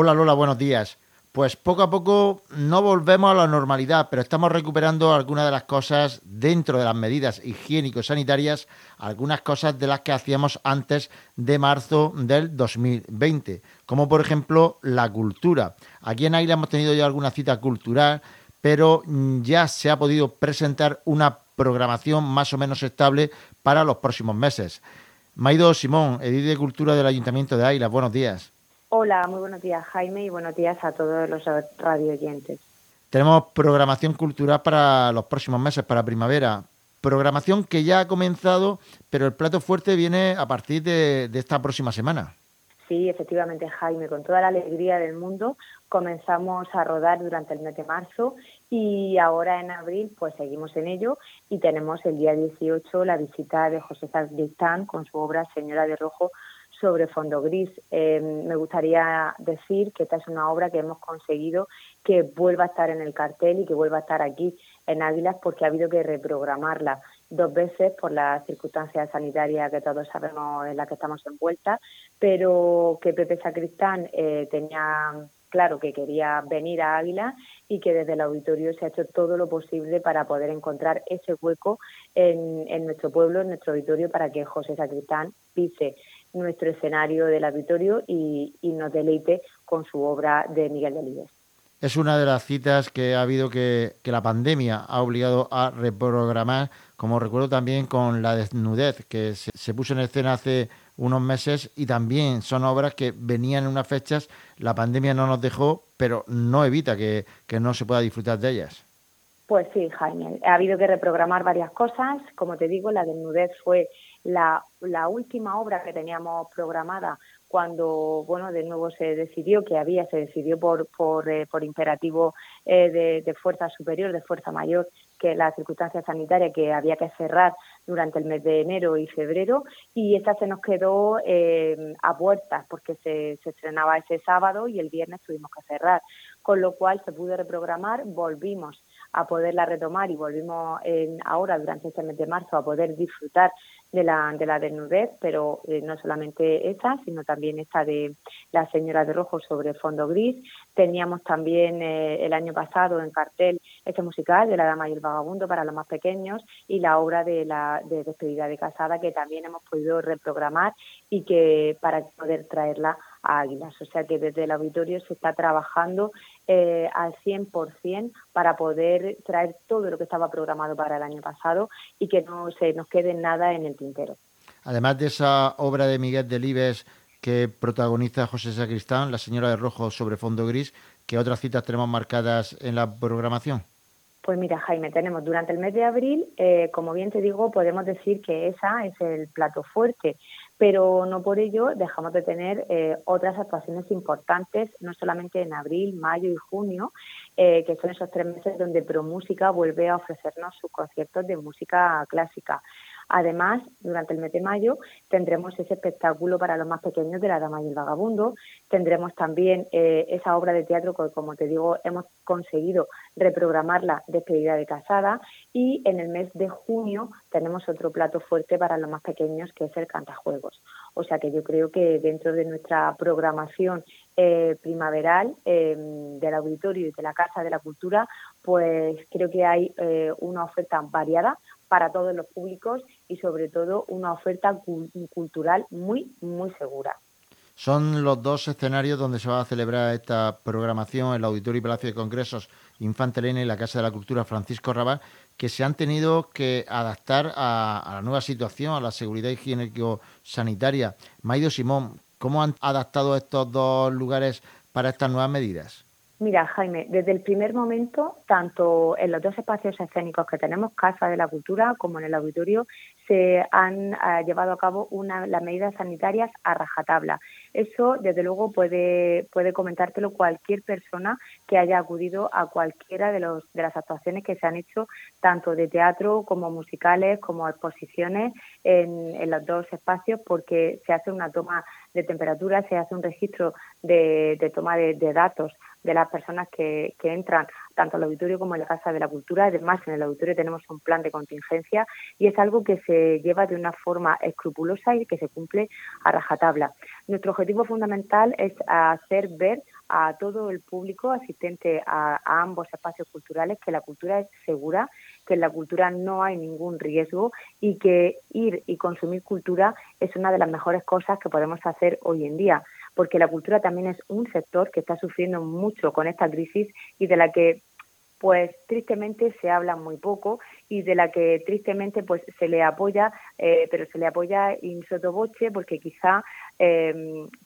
Hola Lola, buenos días. Pues poco a poco no volvemos a la normalidad, pero estamos recuperando algunas de las cosas dentro de las medidas higiénico-sanitarias, algunas cosas de las que hacíamos antes de marzo del 2020, como por ejemplo la cultura. Aquí en Águila hemos tenido ya alguna cita cultural, pero ya se ha podido presentar una programación más o menos estable para los próximos meses. Maido Simón, edil de Cultura del Ayuntamiento de Águila, buenos días. Hola, muy buenos días Jaime y buenos días a todos los radio oyentes. Tenemos programación cultural para los próximos meses, para primavera. Programación que ya ha comenzado, pero el plato fuerte viene a partir de, de esta próxima semana. Sí, efectivamente, Jaime, con toda la alegría del mundo comenzamos a rodar durante el mes de marzo y ahora en abril pues seguimos en ello y tenemos el día 18 la visita de José Sacristán con su obra Señora de Rojo sobre fondo gris. Eh, me gustaría decir que esta es una obra que hemos conseguido que vuelva a estar en el cartel y que vuelva a estar aquí en Águilas porque ha habido que reprogramarla dos veces por las circunstancias sanitarias que todos sabemos en las que estamos envueltas, pero que Pepe Sacristán eh, tenía claro que quería venir a Águila y que desde el auditorio se ha hecho todo lo posible para poder encontrar ese hueco en, en nuestro pueblo, en nuestro auditorio, para que José Sacristán pise nuestro escenario del auditorio y, nos deleite con su obra de Miguel Delibes. Es una de las citas que ha habido que, que la pandemia ha obligado a reprogramar, como recuerdo también con La desnudez, que se, puso en escena hace unos meses y también son obras que venían en unas fechas, la pandemia no nos dejó, pero no evita que, que no se pueda disfrutar de ellas. Pues sí, Jaime, ha habido que reprogramar varias cosas. Como te digo, la desnudez fue la, la última obra que teníamos programada cuando, bueno, de nuevo se decidió que había, se decidió por, por, eh, por imperativo eh, de, fuerza superior, de fuerza mayor, que la circunstancia sanitaria que había que cerrar durante el mes de enero y febrero y esta se nos quedó eh, a puertas porque se, se estrenaba ese sábado y el viernes tuvimos que cerrar, con lo cual se pudo reprogramar, volvimos a poderla retomar y volvimos ahora durante este mes de marzo a poder disfrutar de la, de la desnudez, pero eh, no solamente esa, sino también esta de La Señora de Rojo sobre fondo gris. Teníamos también eh, el año pasado en cartel este musical de La Dama y el Vagabundo para los más pequeños y la obra de la de despedida de casada que también hemos podido reprogramar y que para poder traerla a Águilas. O sea que desde el auditorio se está trabajando eh, al 100% para poder traer todo lo que estaba programado para el año pasado y que no se nos quede nada en el tintero. Además de esa obra de Miguel Delibes que protagoniza José Sacristán, La Señora de Rojo sobre fondo gris, ¿qué otras citas tenemos marcadas en la programación? Pues mira, Jaime, tenemos durante el mes de abril, eh, como bien te digo, podemos decir que esa es el plato fuerte pero no por ello dejamos de tener eh, otras actuaciones importantes, no solamente en abril, mayo y junio, eh, que son esos tres meses donde ProMúsica vuelve a ofrecernos sus conciertos de música clásica. Además, durante el mes de mayo tendremos ese espectáculo para los más pequeños de La Dama y el Vagabundo. Tendremos también eh, esa obra de teatro que, como te digo, hemos conseguido reprogramarla despedida de casada. Y en el mes de junio tenemos otro plato fuerte para los más pequeños que es el cantajuegos. O sea que yo creo que dentro de nuestra programación eh, primaveral eh, del auditorio y de la Casa de la Cultura, pues creo que hay una oferta variada para todos los públicos y sobre todo una oferta cultural muy, muy segura. Son los dos escenarios donde se va a celebrar esta programación, el Auditorio y Palacio de Congresos Infante Elena y la Casa de la Cultura Francisco Raval, que se han tenido que adaptar a, a la nueva situación, a la seguridad higiénico-sanitaria. Maido Simón, ¿cómo han adaptado estos dos lugares para estas nuevas medidas? Mira, Jaime, desde el primer momento, tanto en los dos espacios escénicos que tenemos, Casa de la Cultura, como en el auditorio, se han uh, llevado a cabo una, las medidas sanitarias a rajatabla. Eso, desde luego, puede, puede comentártelo cualquier persona que haya acudido a cualquiera de, los, de las actuaciones que se han hecho, tanto de teatro como musicales, como exposiciones en, en los dos espacios, porque se hace una toma de temperatura, se hace un registro de, de toma de, de datos de las personas que, que entran tanto al auditorio como en la Casa de la Cultura. Además, en el auditorio tenemos un plan de contingencia y es algo que se lleva de una forma escrupulosa y que se cumple a rajatabla. Nuestro objetivo fundamental es hacer ver a todo el público asistente a, ambos espacios culturales que la cultura es segura, que en la cultura no hay ningún riesgo y que ir y consumir cultura es una de las mejores cosas que podemos hacer hoy en día, porque la cultura también es un sector que está sufriendo mucho con esta crisis y de la que pues tristemente se habla muy poco y de la que tristemente pues se le apoya, eh, pero se le apoya in sotoboche porque quizá eh,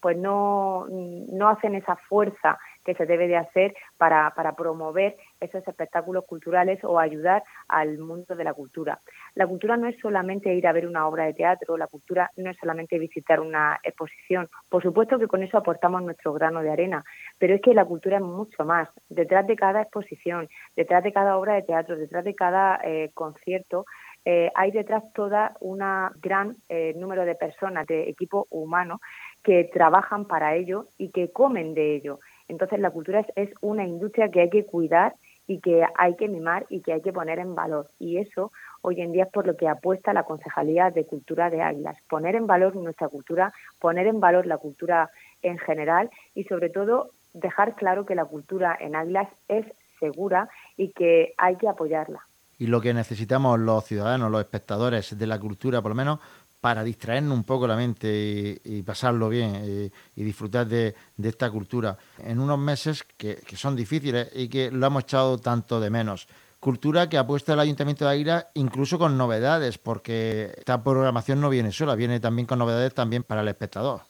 pues no, no hacen esa fuerza que se debe de hacer para, para promover esos espectáculos culturales o ayudar al mundo de la cultura. La cultura no es solamente ir a ver una obra de teatro, la cultura no es solamente visitar una exposición. Por supuesto que con eso aportamos nuestro grano de arena, pero es que la cultura es mucho más. Detrás de cada exposición, detrás de cada obra de teatro, detrás de cada eh, concierto, eh, hay detrás toda una gran eh, número de personas, de equipo humano, que trabajan para ello y que comen de ello. Entonces la cultura es, una industria que hay que cuidar y que hay que mimar y que hay que poner en valor. Y eso hoy en día es por lo que apuesta la Concejalía de Cultura de Águilas. Poner en valor nuestra cultura, poner en valor la cultura en general y sobre todo dejar claro que la cultura en Águilas es segura y que hay que apoyarla. Y lo que necesitamos los ciudadanos, los espectadores de la cultura, por lo menos, para distraernos un poco la mente y, pasarlo bien y, disfrutar de, esta cultura en unos meses que, son difíciles y que lo hemos echado tanto de menos. Cultura que apuesta el Ayuntamiento de Águila incluso con novedades, porque esta programación no viene sola, viene también con novedades también para el espectador.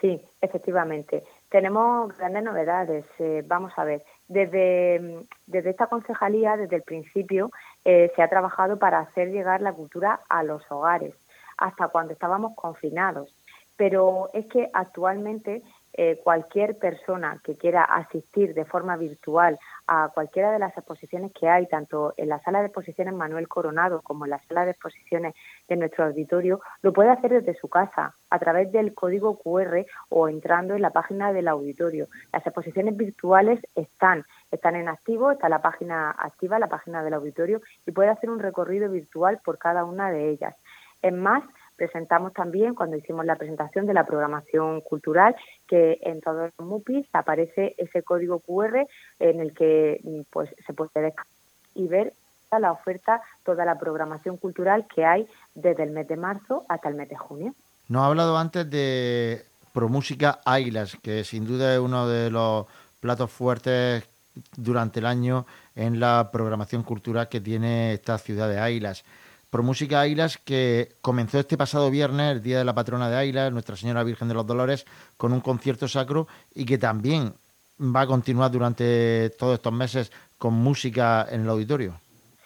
Sí, efectivamente. Tenemos grandes novedades. Eh, vamos a ver, desde, desde esta concejalía, desde el principio, eh, se ha trabajado para hacer llegar la cultura a los hogares hasta cuando estábamos confinados. Pero es que actualmente eh, cualquier persona que quiera asistir de forma virtual a cualquiera de las exposiciones que hay, tanto en la sala de exposiciones Manuel Coronado como en la sala de exposiciones de nuestro auditorio, lo puede hacer desde su casa, a través del código QR o entrando en la página del auditorio. Las exposiciones virtuales están, están en activo, está la página activa, la página del auditorio, y puede hacer un recorrido virtual por cada una de ellas. Es más, presentamos también cuando hicimos la presentación de la programación cultural que en todos los MUPIs aparece ese código QR en el que pues se puede descargar y ver la oferta, toda la programación cultural que hay desde el mes de marzo hasta el mes de junio. Nos ha hablado antes de Promúsica Águilas, que sin duda es uno de los platos fuertes durante el año en la programación cultural que tiene esta ciudad de Águilas. Música Águilas, que comenzó este pasado viernes, el Día de la Patrona de Águilas, Nuestra Señora Virgen de los Dolores, con un concierto sacro y que también va a continuar durante todos estos meses con música en el auditorio.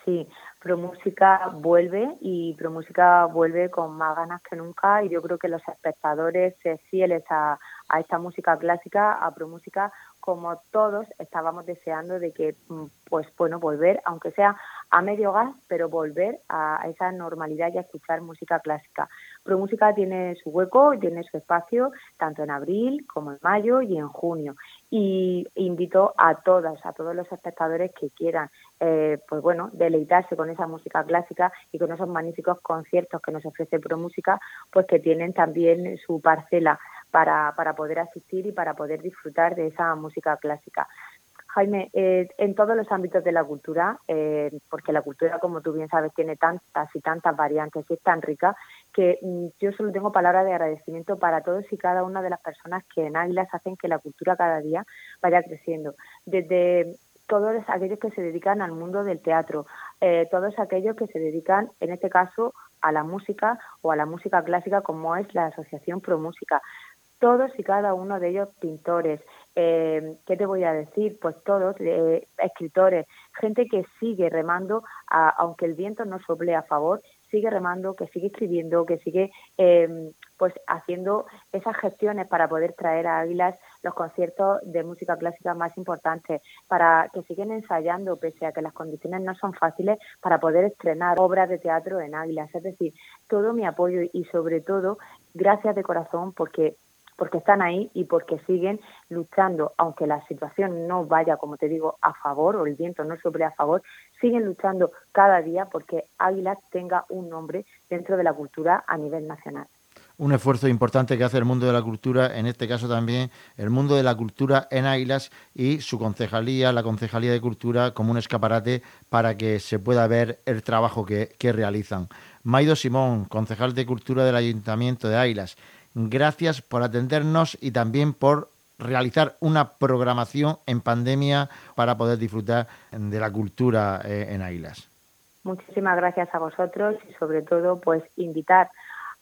Sí, ProMúsica vuelve y ProMúsica vuelve con más ganas que nunca y yo creo que los espectadores fieles a, a esta música clásica, a ProMúsica, como todos estábamos deseando de que, mm, pues bueno, volver, aunque sea a medio gas, pero volver a esa normalidad y a escuchar música clásica. Pro Música tiene su hueco, tiene su espacio, tanto en abril como en mayo y en junio. Y invito a todas, a todos los espectadores que quieran, eh, pues bueno, deleitarse con esa música clásica y con esos magníficos conciertos que nos ofrece Pro Música, pues que tienen también su parcela para, para poder asistir y para poder disfrutar de esa música clásica. Jaime, eh, en todos los ámbitos de la cultura, eh, porque la cultura, como tú bien sabes, tiene tantas y tantas variantes y es tan rica, que mm, yo solo tengo palabras de agradecimiento para todos y cada una de las personas que en Águilas hacen que la cultura cada día vaya creciendo. Desde todos aquellos que se dedican al mundo del teatro, eh, todos aquellos que se dedican, en este caso, a la música o a la música clásica, como es la Asociación Pro Música todos y cada uno de ellos pintores. Eh, ¿Qué te voy a decir? Pues todos, eh, escritores, gente que sigue remando, aunque el viento no sople a favor, sigue remando, que sigue escribiendo, que sigue eh, pues haciendo esas gestiones para poder traer a Águilas los conciertos de música clásica más importantes, para que siguen ensayando, pese a que las condiciones no son fáciles, para poder estrenar obras de teatro en Águilas. Es decir, todo mi apoyo y sobre todo, gracias de corazón porque porque están ahí y porque siguen luchando, aunque la situación no vaya, como te digo, a favor o el viento no sobre a favor, siguen luchando cada día porque Águila tenga un nombre dentro de la cultura a nivel nacional. un esfuerzo importante que hace el mundo de la cultura, en este caso también el mundo de la cultura en Águilas y su concejalía, la Concejalía de Cultura, como un escaparate para que se pueda ver el trabajo que, que realizan. Maido Simón, concejal de Cultura del Ayuntamiento de Águilas, gracias por atendernos y también por realizar una programación en pandemia para poder disfrutar de la cultura eh, en Águilas. Muchísimas gracias a vosotros y sobre todo pues invitar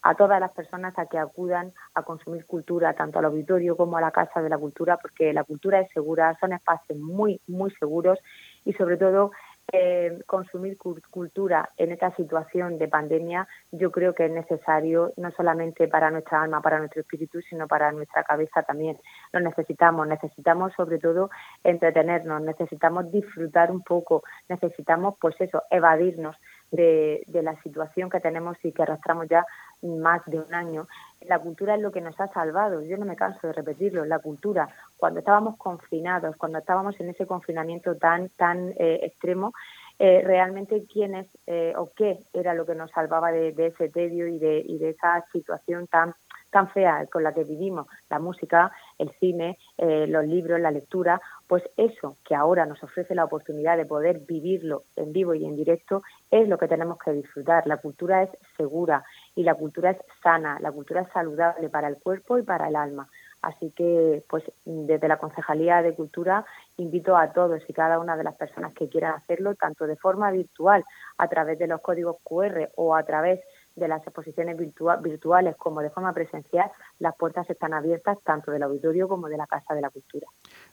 a todas las personas a que acudan a consumir cultura, tanto al auditorio como a la Casa de la Cultura, porque la cultura es segura, son espacios muy, muy seguros y sobre todo eh, consumir cultura en esta situación de pandemia, yo creo que es necesario no solamente para nuestra alma, para nuestro espíritu, sino para nuestra cabeza también. Lo necesitamos, necesitamos sobre todo entretenernos, necesitamos disfrutar un poco, necesitamos pues eso, evadirnos de, de la situación que tenemos y que arrastramos ya más de un año. La cultura es lo que nos ha salvado, yo no me canso de repetirlo, la cultura, cuando estábamos confinados, cuando estábamos en ese confinamiento tan, tan eh, extremo, eh, realmente quién es eh, o qué era lo que nos salvaba de, de ese tedio y de, y de esa situación tan tan fea con la que vivimos, la música, el cine, eh, los libros, la lectura, pues eso que ahora nos ofrece la oportunidad de poder vivirlo en vivo y en directo es lo que tenemos que disfrutar. La cultura es segura y la cultura es sana, la cultura es saludable para el cuerpo y para el alma. Así que, pues, desde la Concejalía de Cultura invito a todos y cada una de las personas que quieran hacerlo, tanto de forma virtual, a través de los códigos QR o a través de las exposiciones virtuales como de forma presencial, las puertas están abiertas tanto del auditorio como de la Casa de la Cultura.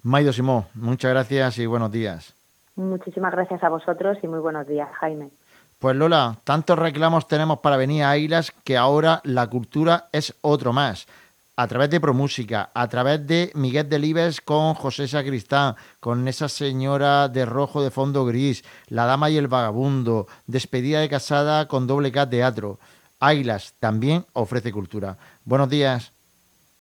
Maido Simón, muchas gracias y buenos días. Muchísimas gracias a vosotros y muy buenos días, Jaime. Pues Lola, tantos reclamos tenemos para venir a Águilas que ahora la cultura es otro más. A través de Promúsica, a través de Miguel Delibes con José Sacristán, con esa señora de rojo de fondo gris, La Dama y el Vagabundo, Despedida de Casada con doble K Teatro. Águilas también ofrece cultura. Buenos días.